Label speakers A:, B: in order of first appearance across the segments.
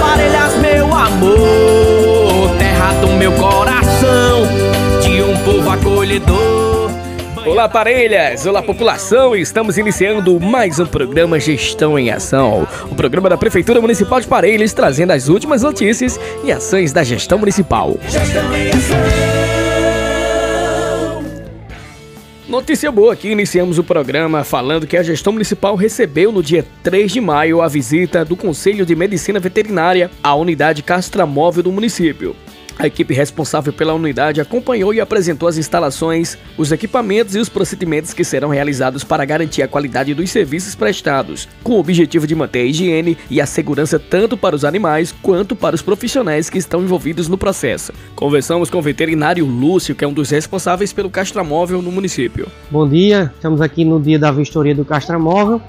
A: Parelhas, meu amor, terra do meu coração, de um povo acolhedor.
B: Olá, parelhas! Olá, população! Estamos iniciando mais um programa Gestão em Ação. O programa da Prefeitura Municipal de Parelhas trazendo as últimas notícias e ações da gestão municipal. Gestão em Ação. Notícia boa aqui, iniciamos o programa falando que a gestão municipal recebeu no dia 3 de maio a visita do Conselho de Medicina Veterinária à unidade castramóvel do município. A equipe responsável pela unidade acompanhou e apresentou as instalações, os equipamentos e os procedimentos que serão realizados para garantir a qualidade dos serviços prestados, com o objetivo de manter a higiene e a segurança tanto para os animais quanto para os profissionais que estão envolvidos no processo. Conversamos com o veterinário Lúcio, que é um dos responsáveis pelo castramóvel no município.
C: Bom dia, estamos aqui no dia da vistoria do castramóvel,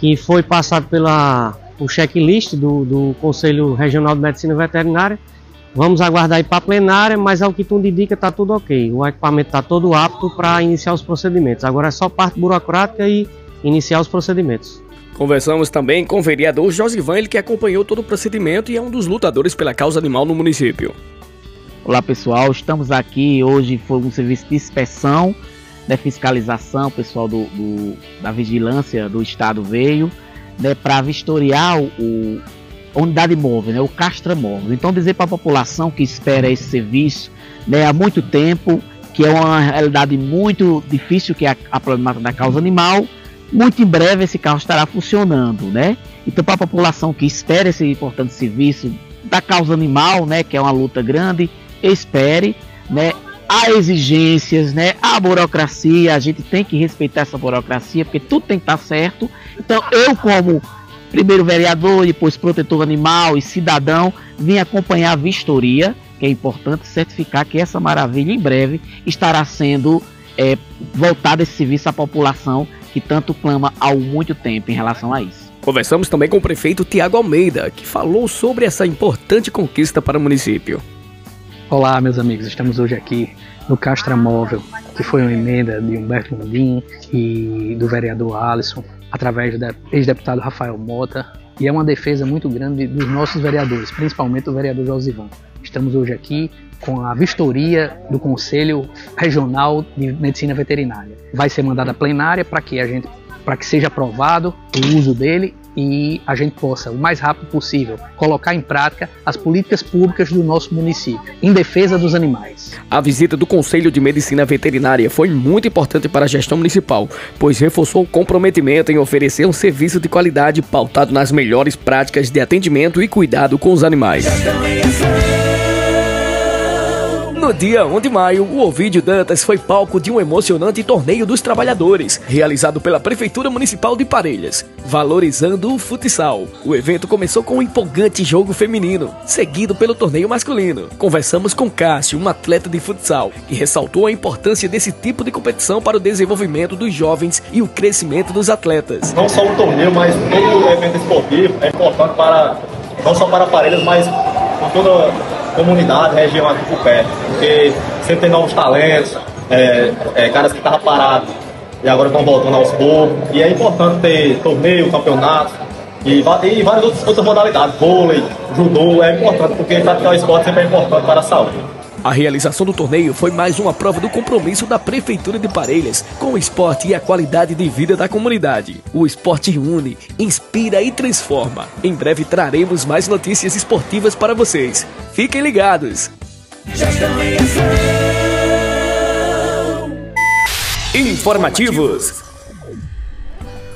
C: que foi passado pela o checklist do, do Conselho Regional de Medicina Veterinária Vamos aguardar aí para a plenária, mas ao que tudo indica está tudo ok. O equipamento está todo apto para iniciar os procedimentos. Agora é só parte burocrática e iniciar os procedimentos.
B: Conversamos também com o vereador Josivan, ele que acompanhou todo o procedimento e é um dos lutadores pela causa animal no município.
D: Olá pessoal, estamos aqui hoje foi um serviço de inspeção, de fiscalização, pessoal do, do da vigilância do estado veio, né, para vistoriar o, unidade móvel, né, o Castra Móvel. Então dizer para a população que espera esse serviço né, há muito tempo, que é uma realidade muito difícil, que é a, a problemática da causa animal, muito em breve esse carro estará funcionando, né? Então para a população que espera esse importante serviço da causa animal, né, que é uma luta grande, espere, né? Há exigências, né? Há burocracia, a gente tem que respeitar essa burocracia, porque tudo tem que estar certo. Então eu como primeiro vereador, depois protetor animal e cidadão, vim acompanhar a vistoria, que é importante certificar que essa maravilha em breve estará sendo é, voltada esse serviço à população que tanto clama há muito tempo em relação a isso.
B: Conversamos também com o prefeito Tiago Almeida, que falou sobre essa importante conquista para o município.
E: Olá, meus amigos, estamos hoje aqui no Castra Móvel, que foi uma emenda de Humberto Mundim e do vereador Alisson, através do ex-deputado Rafael Mota, e é uma defesa muito grande dos nossos vereadores, principalmente do vereador Josivan. Estamos hoje aqui com a vistoria do Conselho Regional de Medicina Veterinária. Vai ser mandada plenária para que a gente para que seja aprovado o uso dele e a gente possa, o mais rápido possível, colocar em prática as políticas públicas do nosso município, em defesa dos animais.
B: A visita do Conselho de Medicina Veterinária foi muito importante para a gestão municipal, pois reforçou o comprometimento em oferecer um serviço de qualidade pautado nas melhores práticas de atendimento e cuidado com os animais. No dia 1 de maio, o Ovidio Dantas foi palco de um emocionante torneio dos trabalhadores, realizado pela Prefeitura Municipal de Parelhas, valorizando o futsal. O evento começou com um empolgante jogo feminino, seguido pelo torneio masculino. Conversamos com Cássio, um atleta de futsal, que ressaltou a importância desse tipo de competição para o desenvolvimento dos jovens e o crescimento dos atletas.
F: Não só o torneio, mas todo o evento esportivo é importante para não só para Parelhas, mas toda comunidade, região aqui por perto. Porque sempre tem novos talentos, é, é, caras que estavam parados e agora estão voltando aos poucos. E é importante ter torneio, campeonato e, e várias outras, outras modalidades, vôlei, judô, é importante, porque praticar o esporte sempre é importante para a saúde.
B: A realização do torneio foi mais uma prova do compromisso da Prefeitura de Parelhas com o esporte e a qualidade de vida da comunidade. O esporte une, inspira e transforma. Em breve traremos mais notícias esportivas para vocês. Fiquem ligados! Informativos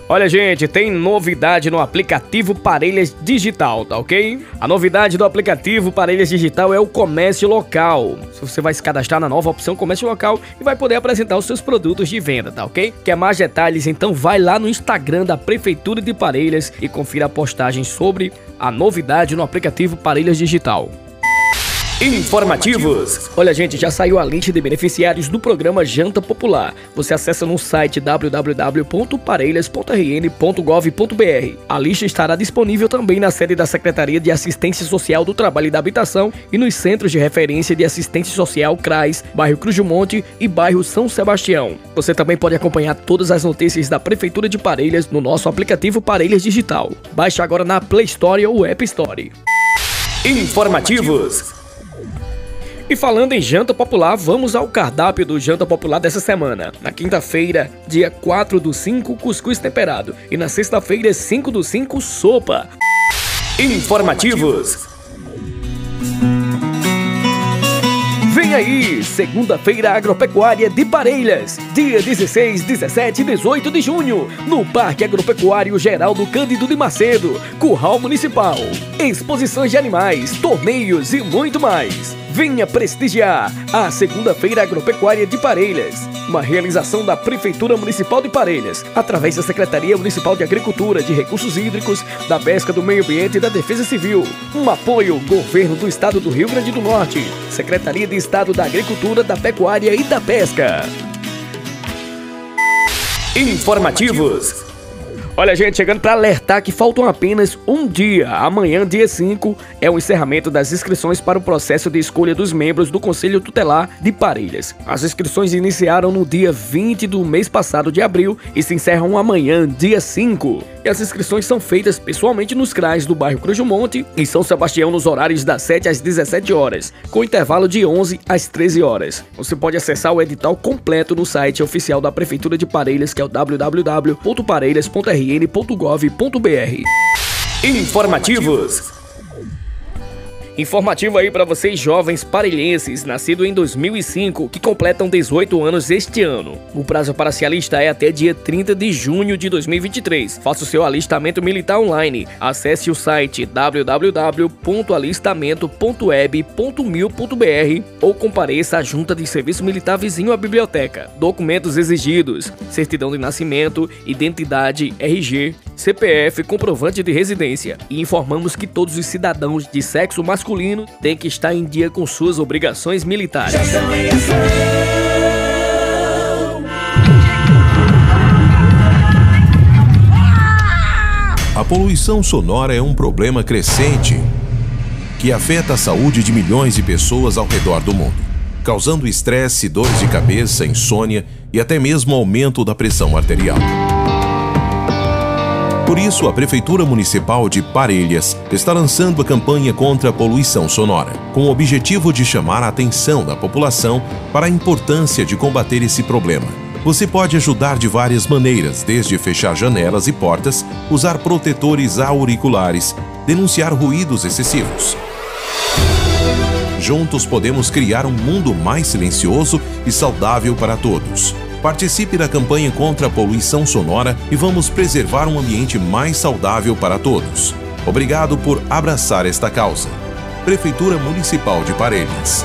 B: Olha, gente, tem novidade no aplicativo Parelhas Digital, tá ok? A novidade do aplicativo Parelhas Digital é o comércio local. Você vai se cadastrar na nova opção comércio local e vai poder apresentar os seus produtos de venda, tá ok? Quer mais detalhes? Então vai lá no Instagram da Prefeitura de Parelhas e confira a postagem sobre a novidade no aplicativo Parelhas Digital. Informativos. Olha, gente, já saiu a lista de beneficiários do programa Janta Popular. Você acessa no site www.parelhas.rn.gov.br. A lista estará disponível também na sede da Secretaria de Assistência Social do Trabalho e da Habitação e nos centros de referência de assistência social CRAS, bairro Cruz do Monte e bairro São Sebastião. Você também pode acompanhar todas as notícias da Prefeitura de Parelhas no nosso aplicativo Parelhas Digital. Baixe agora na Play Store ou App Store. Informativos. E falando em janta popular, vamos ao cardápio do janta popular dessa semana. Na quinta-feira, dia 4 do 5, cuscuz temperado. E na sexta-feira, 5 do 5, sopa. Informativos. Vem aí, segunda-feira agropecuária de Parelhas, dia 16, 17 e 18 de junho, no Parque Agropecuário Geraldo Cândido de Macedo, Curral Municipal. Exposições de animais, torneios e muito mais. Venha prestigiar a Segunda-feira Agropecuária de Parelhas, uma realização da Prefeitura Municipal de Parelhas, através da Secretaria Municipal de Agricultura, de Recursos Hídricos, da Pesca do Meio Ambiente e da Defesa Civil. Um apoio Governo do Estado do Rio Grande do Norte, Secretaria de Estado da Agricultura, da Pecuária e da Pesca. Informativos. Olha, gente, chegando para alertar que faltam apenas um dia. Amanhã, dia 5, é o encerramento das inscrições para o processo de escolha dos membros do Conselho Tutelar de Parelhas. As inscrições iniciaram no dia 20 do mês passado de abril e se encerram amanhã, dia 5. E as inscrições são feitas pessoalmente nos CRAs do bairro Cruz Monte e São Sebastião nos horários das 7 às 17 horas, com intervalo de 11 às 13 horas. Você pode acessar o edital completo no site oficial da Prefeitura de Parelhas, que é o www.parelhas.rn.gov.br. Informativos. Informativo aí para vocês jovens parelhenses, nascidos em 2005, que completam 18 anos este ano. O prazo para se alistar é até dia 30 de junho de 2023. Faça o seu alistamento militar online. Acesse o site www.alistamento.web.mil.br ou compareça à Junta de Serviço Militar vizinho à biblioteca. Documentos exigidos: certidão de nascimento, identidade, RG, CPF, comprovante de residência. E informamos que todos os cidadãos de sexo masculino têm que estar em dia com suas obrigações militares.
G: A poluição sonora é um problema crescente que afeta a saúde de milhões de pessoas ao redor do mundo, causando estresse, dores de cabeça, insônia e até mesmo aumento da pressão arterial. Por isso, a Prefeitura Municipal de Parelhas está lançando a campanha contra a poluição sonora, com o objetivo de chamar a atenção da população para a importância de combater esse problema. Você pode ajudar de várias maneiras, desde fechar janelas e portas, usar protetores auriculares, denunciar ruídos excessivos. Juntos podemos criar um mundo mais silencioso e saudável para todos. Participe da campanha contra a poluição sonora e vamos preservar um ambiente mais saudável para todos. Obrigado por abraçar esta causa. Prefeitura Municipal de Parelhas.